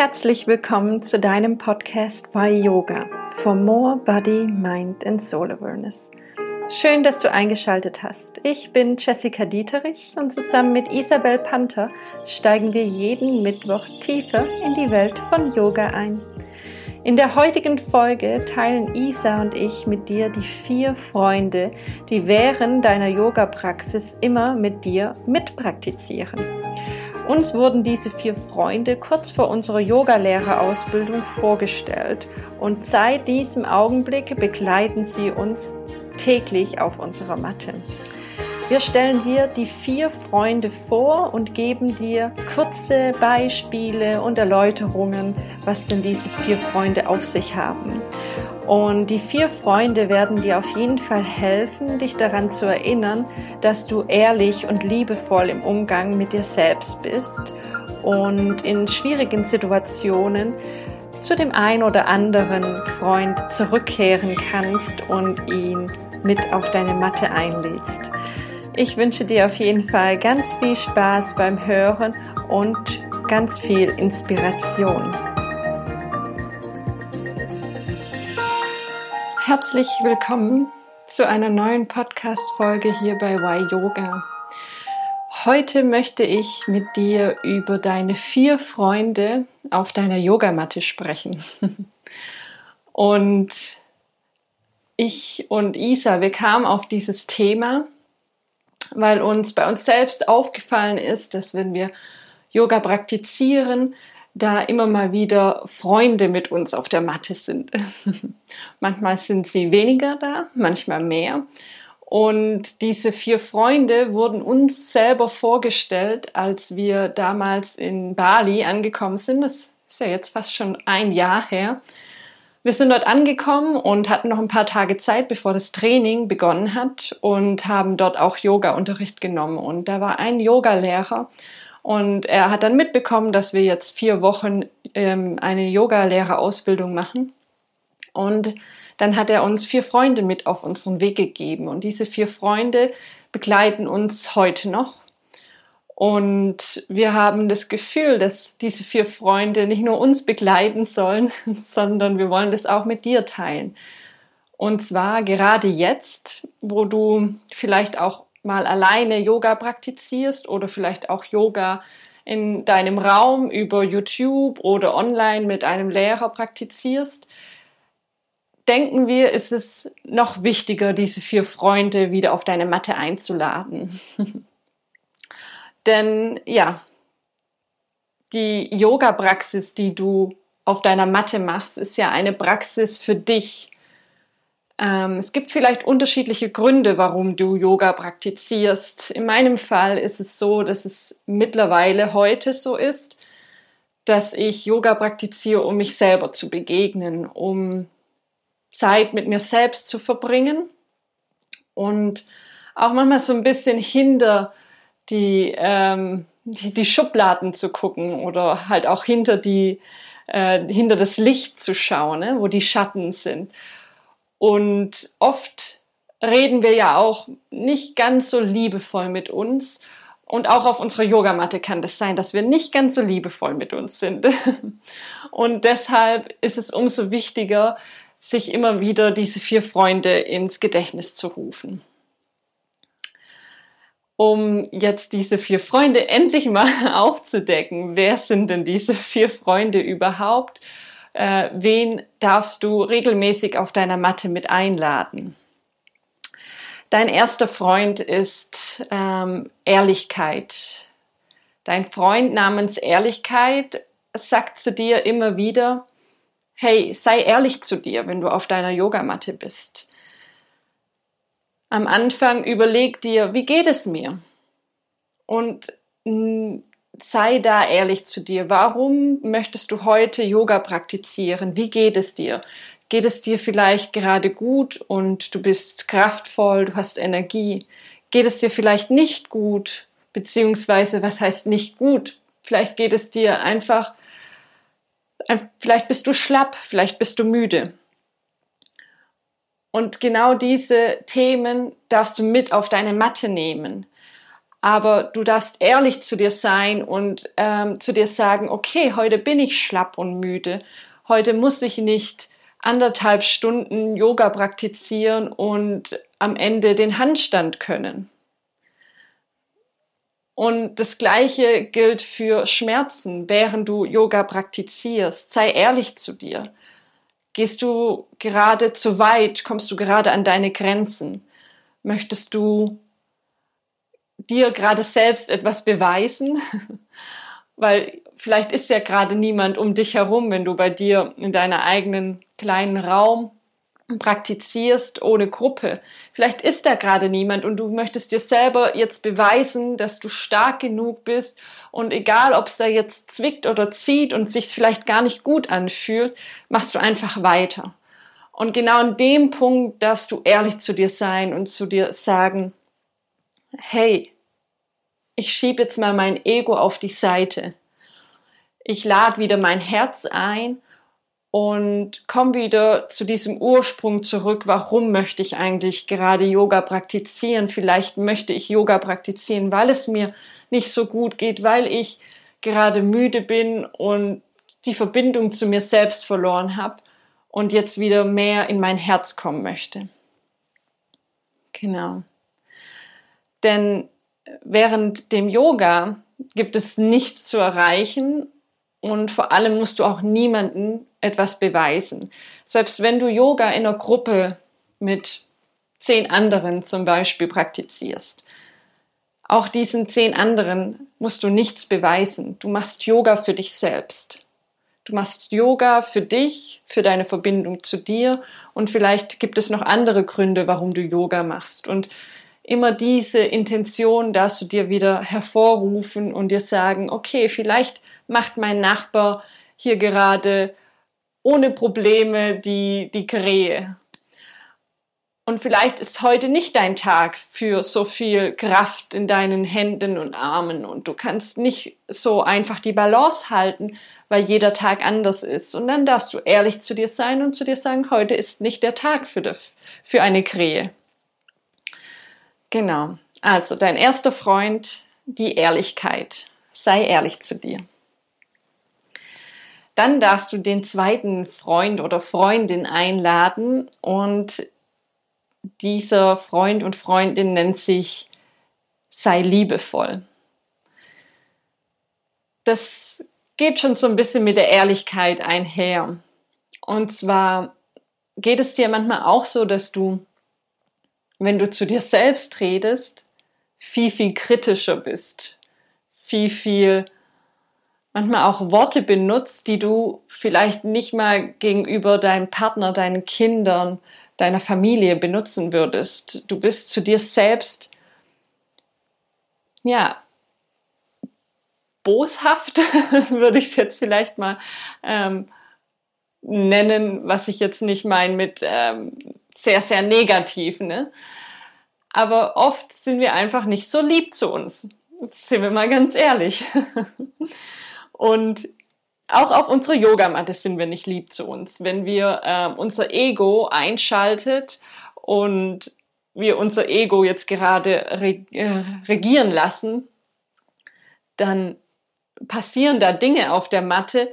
Herzlich willkommen zu deinem Podcast Why Yoga for More Body, Mind and Soul Awareness. Schön, dass du eingeschaltet hast. Ich bin Jessica Dieterich und zusammen mit Isabel Panther steigen wir jeden Mittwoch tiefer in die Welt von Yoga ein. In der heutigen Folge teilen Isa und ich mit dir die vier Freunde, die während deiner Yoga-Praxis immer mit dir mitpraktizieren. Uns wurden diese vier Freunde kurz vor unserer Yogalehrerausbildung vorgestellt und seit diesem Augenblick begleiten sie uns täglich auf unserer Matte. Wir stellen dir die vier Freunde vor und geben dir kurze Beispiele und Erläuterungen, was denn diese vier Freunde auf sich haben. Und die vier Freunde werden dir auf jeden Fall helfen, dich daran zu erinnern, dass du ehrlich und liebevoll im Umgang mit dir selbst bist und in schwierigen Situationen zu dem ein oder anderen Freund zurückkehren kannst und ihn mit auf deine Matte einlädst. Ich wünsche dir auf jeden Fall ganz viel Spaß beim Hören und ganz viel Inspiration. Herzlich willkommen zu einer neuen Podcast-Folge hier bei Why Yoga. Heute möchte ich mit dir über deine vier Freunde auf deiner Yogamatte sprechen. Und ich und Isa, wir kamen auf dieses Thema, weil uns bei uns selbst aufgefallen ist, dass wenn wir Yoga praktizieren, da immer mal wieder Freunde mit uns auf der Matte sind. manchmal sind sie weniger da, manchmal mehr. Und diese vier Freunde wurden uns selber vorgestellt, als wir damals in Bali angekommen sind. Das ist ja jetzt fast schon ein Jahr her. Wir sind dort angekommen und hatten noch ein paar Tage Zeit, bevor das Training begonnen hat und haben dort auch Yoga-Unterricht genommen. Und da war ein Yogalehrer und er hat dann mitbekommen, dass wir jetzt vier Wochen ähm, eine Yoga-Lehrerausbildung machen. Und dann hat er uns vier Freunde mit auf unseren Weg gegeben. Und diese vier Freunde begleiten uns heute noch. Und wir haben das Gefühl, dass diese vier Freunde nicht nur uns begleiten sollen, sondern wir wollen das auch mit dir teilen. Und zwar gerade jetzt, wo du vielleicht auch mal alleine Yoga praktizierst oder vielleicht auch Yoga in deinem Raum über YouTube oder online mit einem Lehrer praktizierst, denken wir, ist es noch wichtiger, diese vier Freunde wieder auf deine Matte einzuladen. Denn ja, die Yoga-Praxis, die du auf deiner Matte machst, ist ja eine Praxis für dich. Ähm, es gibt vielleicht unterschiedliche Gründe, warum du Yoga praktizierst. In meinem Fall ist es so, dass es mittlerweile heute so ist, dass ich Yoga praktiziere, um mich selber zu begegnen, um Zeit mit mir selbst zu verbringen und auch manchmal so ein bisschen hinter die, ähm, die, die, Schubladen zu gucken oder halt auch hinter die äh, hinter das Licht zu schauen, ne, wo die Schatten sind. Und oft reden wir ja auch nicht ganz so liebevoll mit uns. Und auch auf unserer Yogamatte kann das sein, dass wir nicht ganz so liebevoll mit uns sind. Und deshalb ist es umso wichtiger, sich immer wieder diese vier Freunde ins Gedächtnis zu rufen. Um jetzt diese vier Freunde endlich mal aufzudecken, wer sind denn diese vier Freunde überhaupt? Äh, wen darfst du regelmäßig auf deiner Matte mit einladen. Dein erster Freund ist ähm, Ehrlichkeit. Dein Freund namens Ehrlichkeit sagt zu dir immer wieder, hey, sei ehrlich zu dir, wenn du auf deiner Yogamatte bist. Am Anfang überleg dir, wie geht es mir? Und sei da ehrlich zu dir. Warum möchtest du heute Yoga praktizieren? Wie geht es dir? Geht es dir vielleicht gerade gut und du bist kraftvoll, du hast Energie? Geht es dir vielleicht nicht gut? Beziehungsweise, was heißt nicht gut? Vielleicht geht es dir einfach, vielleicht bist du schlapp, vielleicht bist du müde. Und genau diese Themen darfst du mit auf deine Matte nehmen Aber du darfst ehrlich zu dir sein und ähm, zu dir sagen, okay, heute bin ich schlapp und müde. Heute muss ich nicht anderthalb Stunden Yoga praktizieren und am Ende den Handstand können. Und das Gleiche gilt für Schmerzen, während du Yoga praktizierst. Sei ehrlich zu dir. Gehst du gerade zu weit? Kommst du gerade an deine Grenzen? Möchtest du dir gerade selbst etwas beweisen? Weil vielleicht ist ja gerade niemand um dich herum, wenn du bei dir in deiner eigenen kleinen Raum praktizierst ohne Gruppe. Vielleicht ist da gerade niemand und du möchtest dir selber jetzt beweisen, dass du stark genug bist und egal, ob es da jetzt zwickt oder zieht und sich vielleicht gar nicht gut anfühlt, machst du einfach weiter. Und genau an dem Punkt darfst du ehrlich zu dir sein und zu dir sagen, hey, ich schiebe jetzt mal mein Ego auf die Seite. Ich lade wieder mein Herz ein und komm wieder zu diesem Ursprung zurück. Warum möchte ich eigentlich gerade Yoga praktizieren? Vielleicht möchte ich Yoga praktizieren, weil es mir nicht so gut geht, weil ich gerade müde bin und die Verbindung zu mir selbst verloren habe und jetzt wieder mehr in mein Herz kommen möchte. Genau. Denn während dem Yoga gibt es nichts zu erreichen und vor allem musst du auch niemanden etwas beweisen. Selbst wenn du Yoga in einer Gruppe mit zehn anderen zum Beispiel praktizierst, auch diesen zehn anderen musst du nichts beweisen. Du machst Yoga für dich selbst. Du machst Yoga für dich, für deine Verbindung zu dir und vielleicht gibt es noch andere Gründe, warum du Yoga machst. Und immer diese Intention darfst du dir wieder hervorrufen und dir sagen, okay, vielleicht macht mein Nachbar hier gerade ohne Probleme die, die Krähe. Und vielleicht ist heute nicht dein Tag für so viel Kraft in deinen Händen und Armen und du kannst nicht so einfach die Balance halten, weil jeder Tag anders ist. Und dann darfst du ehrlich zu dir sein und zu dir sagen, heute ist nicht der Tag für das, für eine Krähe. Genau. Also dein erster Freund, die Ehrlichkeit. Sei ehrlich zu dir. Dann darfst du den zweiten Freund oder Freundin einladen und dieser Freund und Freundin nennt sich sei liebevoll. Das geht schon so ein bisschen mit der Ehrlichkeit einher. Und zwar geht es dir manchmal auch so, dass du, wenn du zu dir selbst redest, viel, viel kritischer bist, viel, viel manchmal auch Worte benutzt, die du vielleicht nicht mal gegenüber deinem Partner, deinen Kindern, deiner Familie benutzen würdest. Du bist zu dir selbst, ja, boshaft, würde ich es jetzt vielleicht mal ähm, nennen, was ich jetzt nicht meine mit ähm, sehr, sehr negativ. Ne? Aber oft sind wir einfach nicht so lieb zu uns. sind wir mal ganz ehrlich. Und auch auf unserer Yogamatte sind wir nicht lieb zu uns. Wenn wir äh, unser Ego einschaltet und wir unser Ego jetzt gerade reg äh, regieren lassen, dann passieren da Dinge auf der Matte,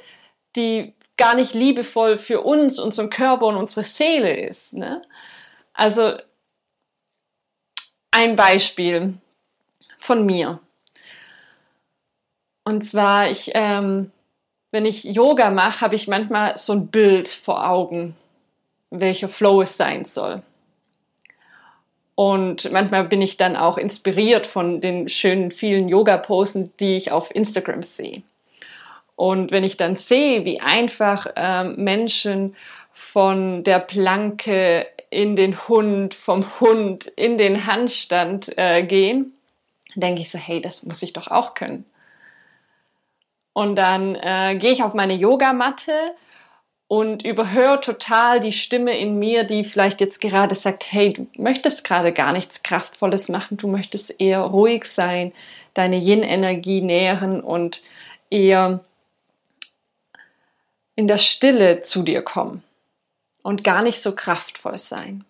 die gar nicht liebevoll für uns, unseren Körper und unsere Seele ist. Ne? Also ein Beispiel von mir. Und zwar, ich, ähm, wenn ich Yoga mache, habe ich manchmal so ein Bild vor Augen, welcher Flow es sein soll. Und manchmal bin ich dann auch inspiriert von den schönen vielen Yoga-Posen, die ich auf Instagram sehe. Und wenn ich dann sehe, wie einfach ähm, Menschen von der Planke in den Hund, vom Hund in den Handstand äh, gehen, denke ich so, hey, das muss ich doch auch können. Und dann äh, gehe ich auf meine Yogamatte und überhöre total die Stimme in mir, die vielleicht jetzt gerade sagt, hey, du möchtest gerade gar nichts Kraftvolles machen, du möchtest eher ruhig sein, deine Yin-Energie nähren und eher in der Stille zu dir kommen und gar nicht so kraftvoll sein.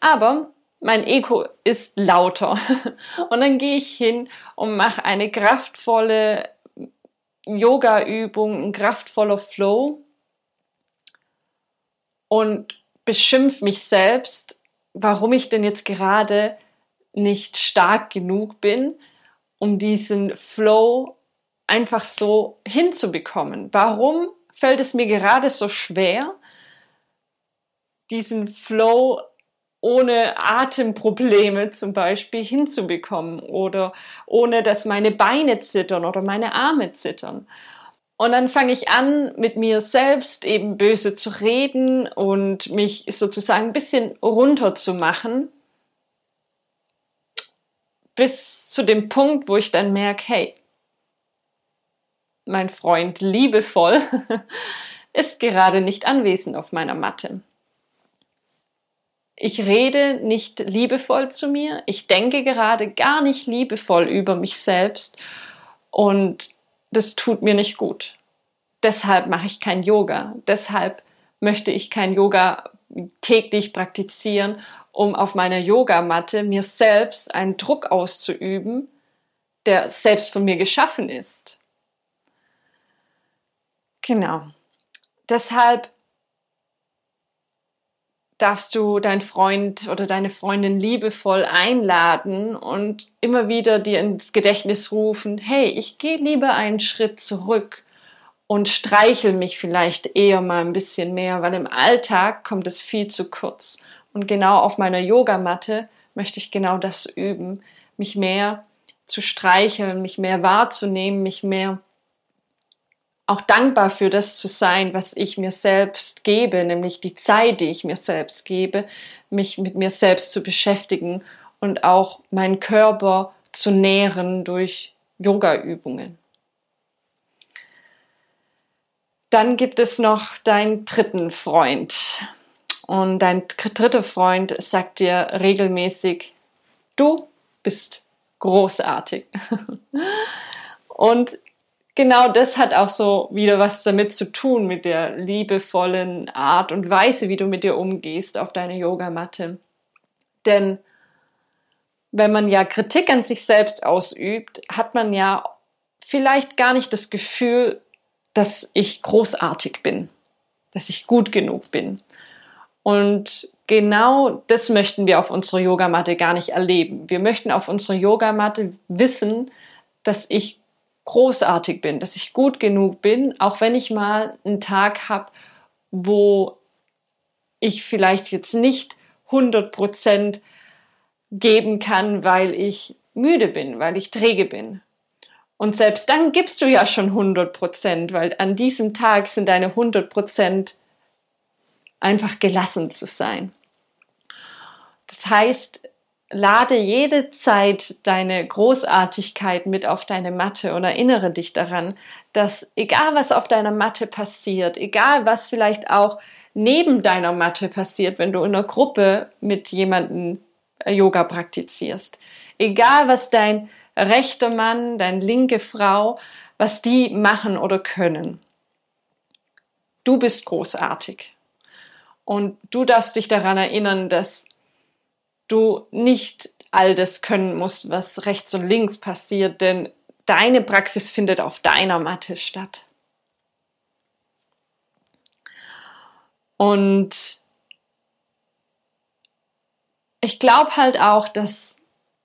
Aber mein Ego ist lauter. Und dann gehe ich hin und mache eine kraftvolle Yoga-Übung, ein kraftvoller Flow und beschimpf mich selbst, warum ich denn jetzt gerade nicht stark genug bin, um diesen Flow einfach so hinzubekommen. Warum fällt es mir gerade so schwer, diesen Flow ohne Atemprobleme zum Beispiel hinzubekommen oder ohne dass meine Beine zittern oder meine Arme zittern. Und dann fange ich an, mit mir selbst eben böse zu reden und mich sozusagen ein bisschen runter zu machen, bis zu dem Punkt, wo ich dann merke, hey, mein Freund liebevoll ist gerade nicht anwesend auf meiner Matte. Ich rede nicht liebevoll zu mir, ich denke gerade gar nicht liebevoll über mich selbst und das tut mir nicht gut. Deshalb mache ich kein Yoga. Deshalb möchte ich kein Yoga täglich praktizieren, um auf meiner Yogamatte mir selbst einen Druck auszuüben, der selbst von mir geschaffen ist. Genau. Deshalb darfst du deinen Freund oder deine Freundin liebevoll einladen und immer wieder dir ins Gedächtnis rufen, hey, ich gehe lieber einen Schritt zurück und streichel mich vielleicht eher mal ein bisschen mehr, weil im Alltag kommt es viel zu kurz. Und genau auf meiner Yogamatte möchte ich genau das üben, mich mehr zu streicheln, mich mehr wahrzunehmen, mich mehr auch dankbar für das zu sein, was ich mir selbst gebe, nämlich die Zeit, die ich mir selbst gebe, mich mit mir selbst zu beschäftigen und auch meinen Körper zu nähren durch Yoga-Übungen. Dann gibt es noch deinen dritten Freund. Und dein dritter Freund sagt dir regelmäßig, du bist großartig. Und genau das hat auch so wieder was damit zu tun, mit der liebevollen Art und Weise, wie du mit dir umgehst auf deine Yogamatte. Denn wenn man ja Kritik an sich selbst ausübt, hat man ja vielleicht gar nicht das Gefühl, dass ich großartig bin, dass ich gut genug bin. Und genau das möchten wir auf unserer Yogamatte gar nicht erleben. Wir möchten auf unserer Yogamatte wissen, dass ich großartig bin, dass ich gut genug bin, auch wenn ich mal einen Tag habe, wo ich vielleicht jetzt nicht 100% geben kann, weil ich müde bin, weil ich träge bin. Und selbst dann gibst du ja schon 100%, weil an diesem Tag sind deine 100% einfach gelassen zu sein. Das heißt, lade jede Zeit deine Großartigkeit mit auf deine Matte und erinnere dich daran, dass egal was auf deiner Matte passiert, egal was vielleicht auch neben deiner Matte passiert, wenn du in einer Gruppe mit jemandem äh, Yoga praktizierst, egal was dein rechter Mann, deine linke Frau, was die machen oder können. Du bist großartig. Und du darfst dich daran erinnern, dass du nicht all das können musst, was rechts und links passiert, denn deine Praxis findet auf deiner Matte statt. Und ich glaube halt auch, dass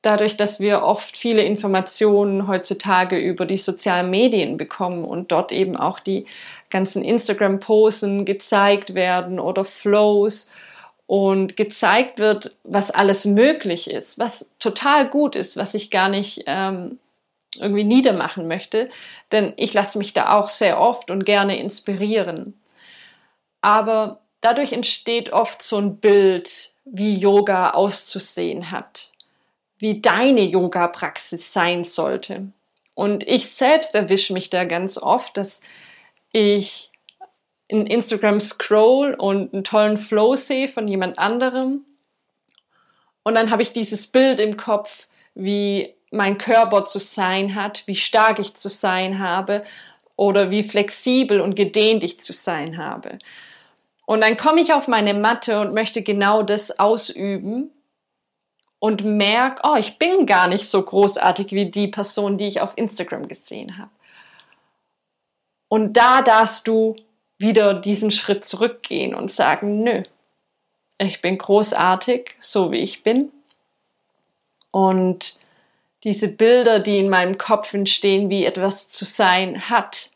dadurch, dass wir oft viele Informationen heutzutage über die sozialen Medien bekommen und dort eben auch die ganzen Instagram-Posen gezeigt werden oder Flows und gezeigt wird, was alles möglich ist, was total gut ist, was ich gar nicht ähm, irgendwie niedermachen möchte, denn ich lasse mich da auch sehr oft und gerne inspirieren. Aber dadurch entsteht oft so ein Bild, wie Yoga auszusehen hat, wie deine Yoga-Praxis sein sollte. Und ich selbst erwische mich da ganz oft, dass ich in Instagram scroll und einen tollen Flow sehe von jemand anderem. Und dann habe ich dieses Bild im Kopf, wie mein Körper zu sein hat, wie stark ich zu sein habe oder wie flexibel und gedehnt ich zu sein habe. Und dann komme ich auf meine Matte und möchte genau das ausüben. und merke, oh, ich bin gar nicht so großartig wie die Person, die ich auf Instagram gesehen habe. Und da darfst du wieder diesen Schritt zurückgehen und sagen, nö, ich bin großartig, so wie ich bin. Und diese Bilder, die in meinem Kopf entstehen, wie etwas zu sein hat,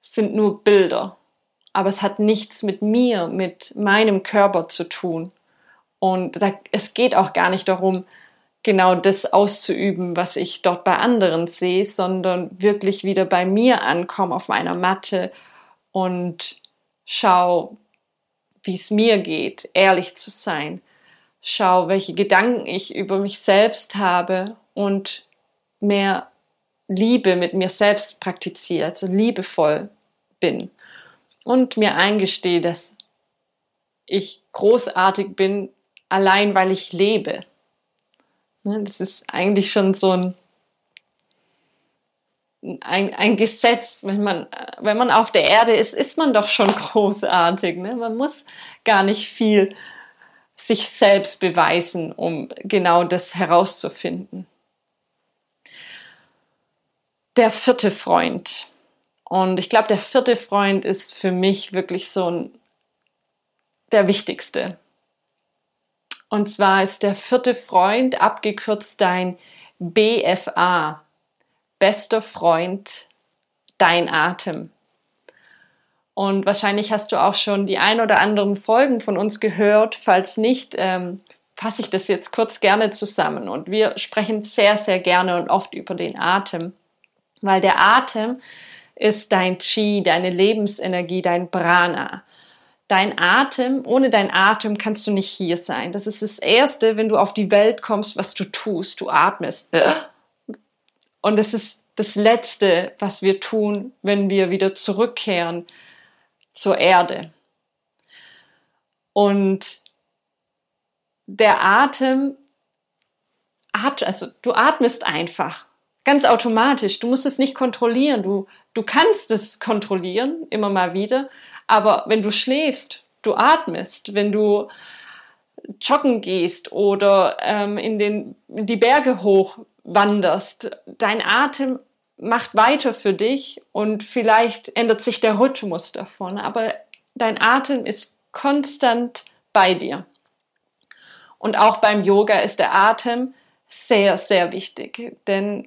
sind nur Bilder. Aber es hat nichts mit mir, mit meinem Körper zu tun. Und da, es geht auch gar nicht darum, genau das auszuüben, was ich dort bei anderen sehe, sondern wirklich wieder bei mir ankommen auf meiner Matte und schau, wie es mir geht, ehrlich zu sein. Schau, welche Gedanken ich über mich selbst habe und mehr Liebe mit mir selbst praktiziere, also liebevoll bin und mir eingestehe, dass ich großartig bin, allein weil ich lebe. Ne, das ist eigentlich schon so ein, ein, ein Gesetz. Wenn man, wenn man auf der Erde ist, ist man doch schon großartig. Ne? Man muss gar nicht viel sich selbst beweisen, um genau das herauszufinden. Der vierte Freund. Und ich glaube, der vierte Freund ist für mich wirklich so ein, der wichtigste. Und zwar ist der vierte Freund abgekürzt dein BFA, bester Freund, dein Atem. Und wahrscheinlich hast du auch schon die ein oder anderen Folgen von uns gehört. Falls nicht, ähm, fasse ich das jetzt kurz gerne zusammen. Und wir sprechen sehr, sehr gerne und oft über den Atem, weil der Atem ist dein Chi, deine Lebensenergie, dein Prana dein Atem, ohne dein Atem kannst du nicht hier sein. Das ist das Erste, wenn du auf die Welt kommst, was du tust. Du atmest. Und es ist das Letzte, was wir tun, wenn wir wieder zurückkehren zur Erde. Und der Atem, also du atmest einfach, ganz automatisch. Du musst es nicht kontrollieren. Du, du kannst es kontrollieren, immer mal wieder, aber wenn du schläfst, du atmest, wenn du joggen gehst oder ähm, in, den, in die Berge hoch wanderst, dein Atem macht weiter für dich und vielleicht ändert sich der Rhythmus davon, aber dein Atem ist konstant bei dir. Und auch beim Yoga ist der Atem sehr, sehr wichtig, denn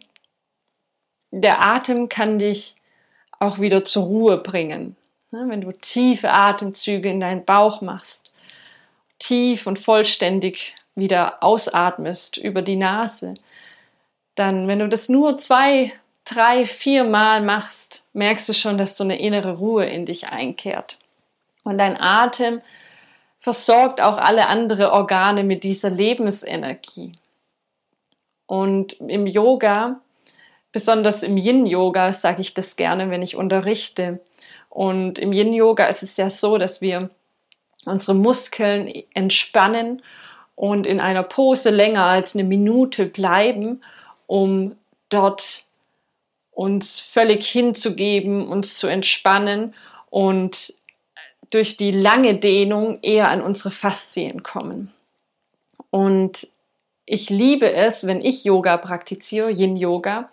der Atem kann dich auch wieder zur Ruhe bringen. Wenn du tiefe Atemzüge in deinen Bauch machst, tief und vollständig wieder ausatmest über die Nase, dann, wenn du das nur zwei, drei, vier Mal machst, merkst du schon, dass so eine innere Ruhe in dich einkehrt. Und dein Atem versorgt auch alle anderen Organe mit dieser Lebensenergie. Und im Yoga, besonders im Yin-Yoga, sage ich das gerne, wenn ich unterrichte, und im Yin-Yoga ist es ja so, dass wir unsere Muskeln entspannen und in einer Pose länger als eine Minute bleiben, um dort uns völlig hinzugeben, uns zu entspannen und durch die lange Dehnung eher an unsere Faszien kommen. Und ich liebe es, wenn ich Yoga praktiziere, Yin Yoga,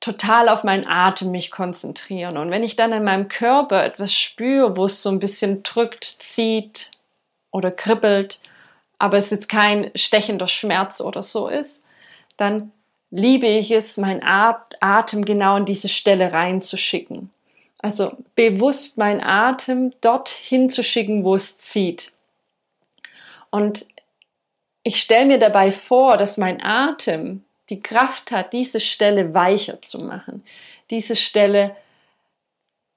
total auf meinen Atem mich konzentrieren. Und wenn ich dann in meinem Körper etwas spüre, wo es so ein bisschen drückt, zieht oder kribbelt, aber es jetzt kein stechender Schmerz oder so ist, dann liebe ich es, meinen Atem genau in diese Stelle reinzuschicken. Also bewusst meinen Atem dort hinzuschicken, wo es zieht. Und ich stelle mir dabei vor, dass mein Atem die Kraft hat, diese Stelle weicher zu machen, diese Stelle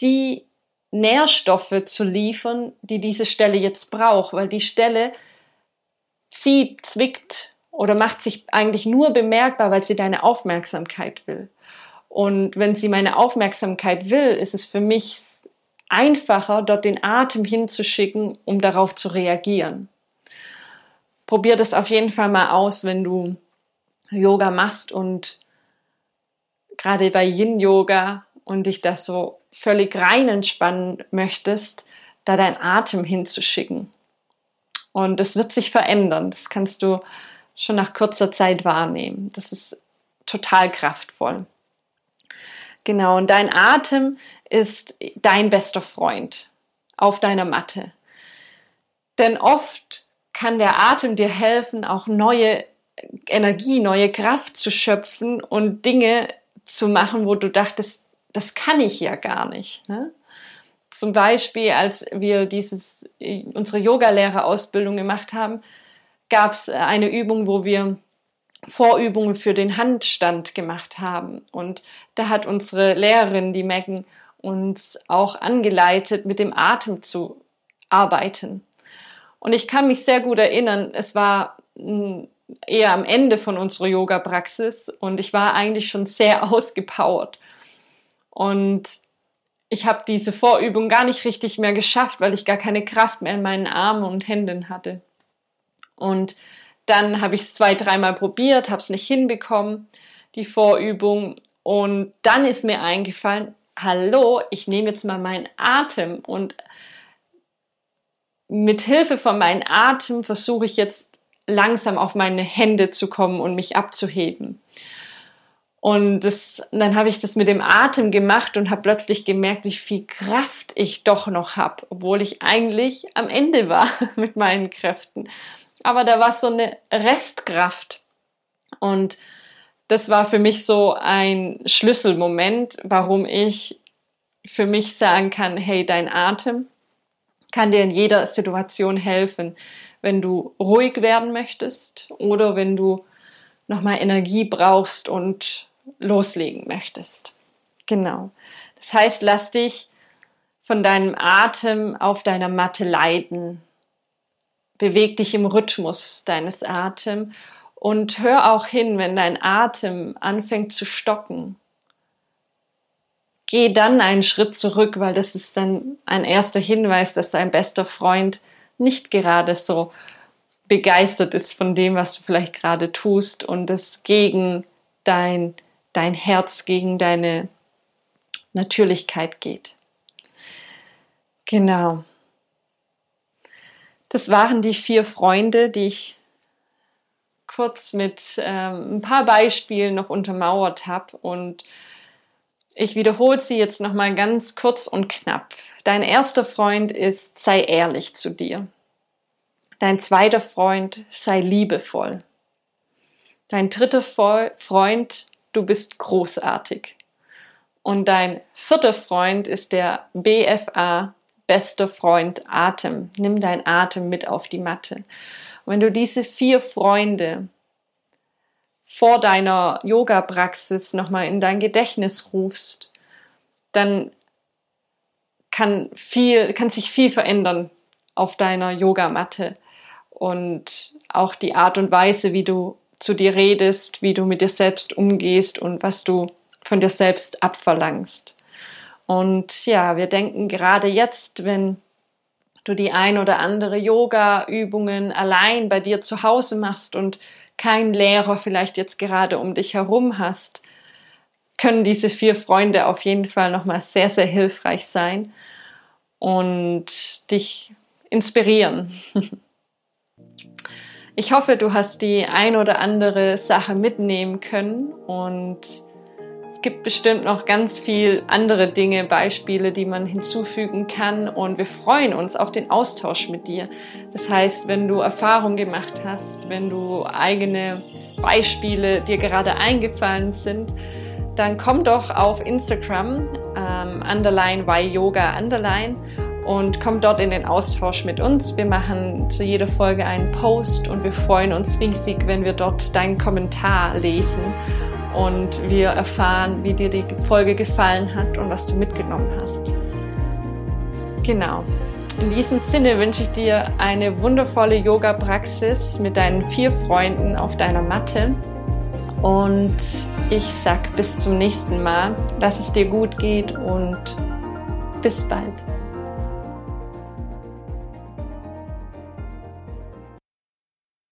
die Nährstoffe zu liefern, die diese Stelle jetzt braucht, weil die Stelle zieht, zwickt oder macht sich eigentlich nur bemerkbar, weil sie deine Aufmerksamkeit will. Und wenn sie meine Aufmerksamkeit will, ist es für mich einfacher, dort den Atem hinzuschicken, um darauf zu reagieren. Probier das auf jeden Fall mal aus, wenn du Yoga machst und gerade bei Yin Yoga und dich das so völlig rein entspannen möchtest, da dein Atem hinzuschicken. Und es wird sich verändern. Das kannst du schon nach kurzer Zeit wahrnehmen. Das ist total kraftvoll. Genau, und dein Atem ist dein bester Freund auf deiner Matte. Denn oft kann der Atem dir helfen, auch neue Energie, neue Kraft zu schöpfen und Dinge zu machen, wo du dachtest, das kann ich ja gar nicht. Ne? Zum Beispiel, als wir dieses, unsere Yogalehrerausbildung gemacht haben, gab es eine Übung, wo wir Vorübungen für den Handstand gemacht haben. Und da hat unsere Lehrerin, die Megan, uns auch angeleitet, mit dem Atem zu arbeiten. Und ich kann mich sehr gut erinnern, es war hm, eher am Ende von unserer Yoga-Praxis und ich war eigentlich schon sehr ausgepowert. Und ich habe diese Vorübung gar nicht richtig mehr geschafft, weil ich gar keine Kraft mehr in meinen Armen und Händen hatte. Und dann habe ich es zwei, dreimal probiert, habe es nicht hinbekommen, die Vorübung. Und dann ist mir eingefallen, hallo, ich nehme jetzt mal meinen Atem und mit Hilfe von meinem Atem versuche ich jetzt langsam auf meine Hände zu kommen und mich abzuheben. Und das, dann habe ich das mit dem Atem gemacht und habe plötzlich gemerkt, wie viel Kraft ich doch noch habe, obwohl ich eigentlich am Ende war mit meinen Kräften. Aber da war so eine Restkraft. Und das war für mich so ein Schlüsselmoment, warum ich für mich sagen kann, hey, dein Atem kann dir in jeder Situation helfen, wenn du ruhig werden möchtest oder wenn du nochmal Energie brauchst und loslegen möchtest. Genau. Das heißt, lass dich von deinem Atem auf deiner Matte leiten. Beweg dich im Rhythmus deines Atems und hör auch hin, wenn dein Atem anfängt zu stocken. Geh dann einen Schritt zurück, weil das ist dann ein erster Hinweis, dass dein bester Freund nicht gerade so begeistert ist von dem, was du vielleicht gerade tust und es gegen dein dein Herz gegen deine Natürlichkeit geht. Genau. Das waren die vier Freunde, die ich kurz mit ähm, ein paar Beispielen noch untermauert habe und ich wiederhole sie jetzt noch mal ganz kurz und knapp. Dein erster Freund ist sei ehrlich zu dir. Dein zweiter Freund sei liebevoll. Dein dritter Freund du bist großartig. Und dein vierter Freund ist der BFA, bester Freund Atem. Nimm dein Atem mit auf die Matte. Und wenn du diese vier Freunde vor deiner Yoga-Praxis nochmal in dein Gedächtnis rufst, dann kann viel, kann sich viel verändern auf deiner Yogamatte und auch die Art und Weise, wie du zu dir redest, wie du mit dir selbst umgehst und was du von dir selbst abverlangst. Und ja, wir denken gerade jetzt, wenn du die ein oder andere Yoga-Übungen allein bei dir zu Hause machst und keinen Lehrer vielleicht jetzt gerade um dich herum hast, können diese vier Freunde auf jeden Fall nochmal sehr, sehr hilfreich sein und dich inspirieren. Ich hoffe, du hast die ein oder andere Sache mitnehmen können und gibt bestimmt noch ganz viel andere Dinge, Beispiele, die man hinzufügen kann und wir freuen uns auf den Austausch mit dir. Das heißt, wenn du Erfahrung gemacht hast, wenn du eigene Beispiele dir gerade eingefallen sind, dann komm doch auf Instagram, ähm, underline yoga underline und komm dort in den Austausch mit uns. Wir machen zu jeder Folge einen Post und wir freuen uns riesig, wenn wir dort deinen Kommentar lesen und wir erfahren, wie dir die Folge gefallen hat und was du mitgenommen hast. Genau. In diesem Sinne wünsche ich dir eine wundervolle Yoga-Praxis mit deinen vier Freunden auf deiner Matte. Und ich sag bis zum nächsten Mal, dass es dir gut geht und bis bald.